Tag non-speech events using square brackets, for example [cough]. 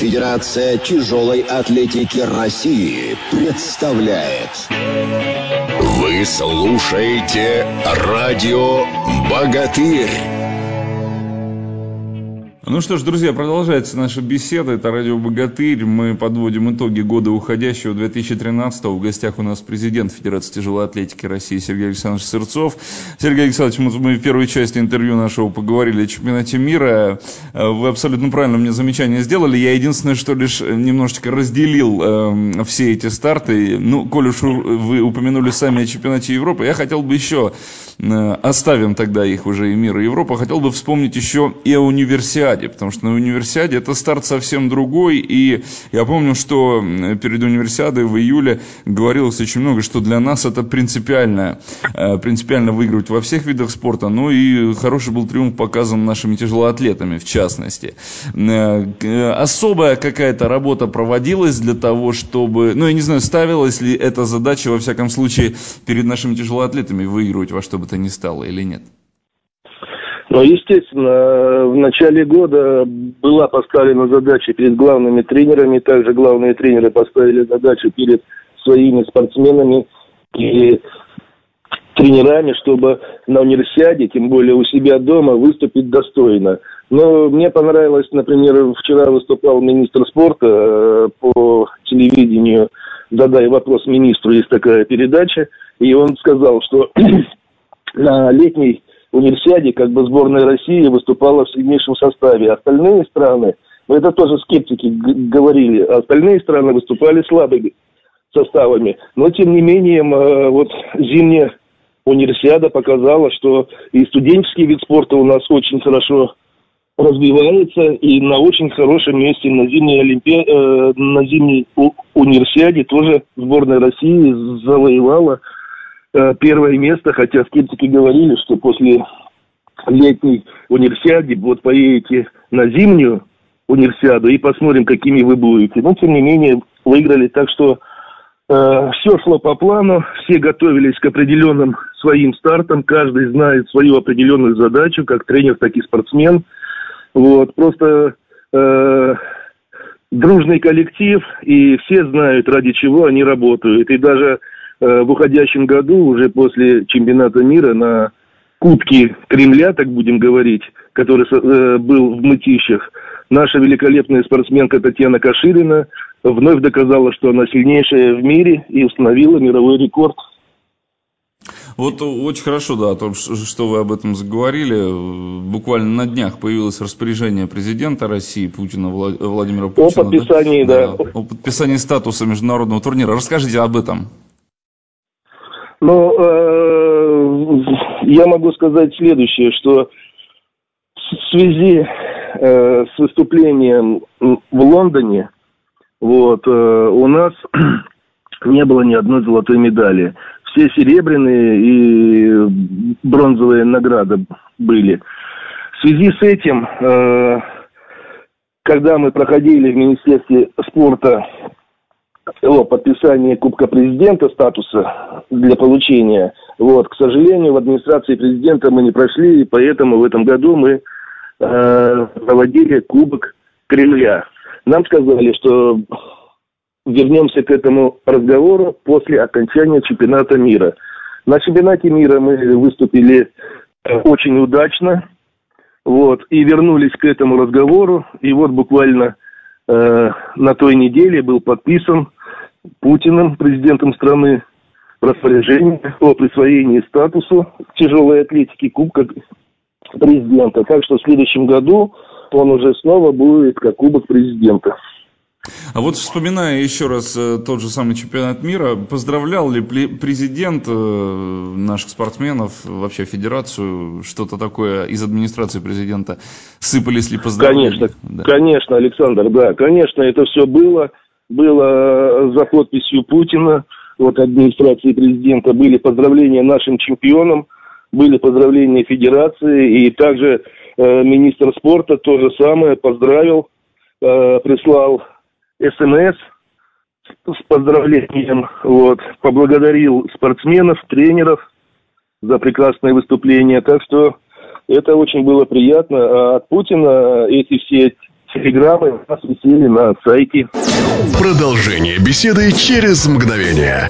Федерация тяжелой атлетики России представляет. Вы слушаете радио «Богатырь». Ну что ж, друзья, продолжается наша беседа. Это радио «Богатырь». Мы подводим итоги года уходящего 2013 -го. В гостях у нас президент Федерации тяжелой атлетики России Сергей Александрович Сырцов. Сергей Александрович, мы в первой части интервью нашего поговорили о чемпионате мира. Вы абсолютно правильно мне замечание сделали. Я единственное, что лишь немножечко разделил э, все эти старты. Ну, коль уж вы упомянули сами о чемпионате Европы, я хотел бы еще, э, оставим тогда их уже и мир и Европа, хотел бы вспомнить еще и о универсиаде универсиаде, потому что на универсиаде это старт совсем другой, и я помню, что перед универсиадой в июле говорилось очень много, что для нас это принципиально, э, принципиально выигрывать во всех видах спорта, ну и хороший был триумф показан нашими тяжелоатлетами в частности. Э, особая какая-то работа проводилась для того, чтобы, ну я не знаю, ставилась ли эта задача во всяком случае перед нашими тяжелоатлетами выигрывать во что бы то ни стало или нет? Но, естественно, в начале года была поставлена задача перед главными тренерами, также главные тренеры поставили задачу перед своими спортсменами и тренерами, чтобы на универсиаде, тем более у себя дома, выступить достойно. Но мне понравилось, например, вчера выступал министр спорта э, по телевидению, задай вопрос министру, есть такая передача, и он сказал, что [clears throat] на летней универсиаде как бы сборная России выступала в сильнейшем составе. Остальные страны, ну это тоже скептики говорили, остальные страны выступали слабыми составами. Но тем не менее, э, вот зимняя универсиада показала, что и студенческий вид спорта у нас очень хорошо развивается и на очень хорошем месте на зимней олимпи... э, на зимней универсиаде тоже сборная России завоевала первое место, хотя скептики говорили, что после летней универсиады вот поедете на зимнюю универсиаду и посмотрим, какими вы будете. Но, тем не менее, выиграли. Так что э, все шло по плану, все готовились к определенным своим стартам, каждый знает свою определенную задачу, как тренер, так и спортсмен. Вот, просто э, дружный коллектив, и все знают, ради чего они работают. И даже Э, в уходящем году, уже после чемпионата мира на Кубке Кремля, так будем говорить, который э, был в Мытищах, наша великолепная спортсменка Татьяна Каширина вновь доказала, что она сильнейшая в мире и установила мировой рекорд. Вот очень хорошо, да, о том, что вы об этом заговорили. Буквально на днях появилось распоряжение президента России Путина, Владимира Путина. О подписании, да. да. О подписании статуса международного турнира. Расскажите об этом. Но э, я могу сказать следующее, что в связи э, с выступлением в Лондоне, вот, э, у нас [clears throat] не было ни одной золотой медали. Все серебряные и бронзовые награды были. В связи с этим, э, когда мы проходили в Министерстве спорта о подписании Кубка Президента статуса для получения. Вот, к сожалению, в администрации президента мы не прошли, и поэтому в этом году мы э, проводили Кубок Кремля. Нам сказали, что вернемся к этому разговору после окончания чемпионата мира. На чемпионате мира мы выступили э, очень удачно, вот, и вернулись к этому разговору, и вот буквально э, на той неделе был подписан Путиным, президентом страны, распоряжение о присвоении статусу тяжелой атлетики Кубка президента. Так что в следующем году он уже снова будет как Кубок президента. А вот вспоминая еще раз э, тот же самый чемпионат мира, поздравлял ли президент э, наших спортсменов, вообще федерацию, что-то такое из администрации президента? Сыпались ли поздравления? Конечно, да. конечно, Александр, да, конечно, это все было было э, за подписью Путина, вот администрации президента, были поздравления нашим чемпионам, были поздравления Федерации, и также э, министр спорта то же самое поздравил, э, прислал СМС с поздравлением, вот, поблагодарил спортсменов, тренеров за прекрасное выступление, так что это очень было приятно. А от Путина эти все телеграммы нас висели на сайте. Продолжение беседы через мгновение.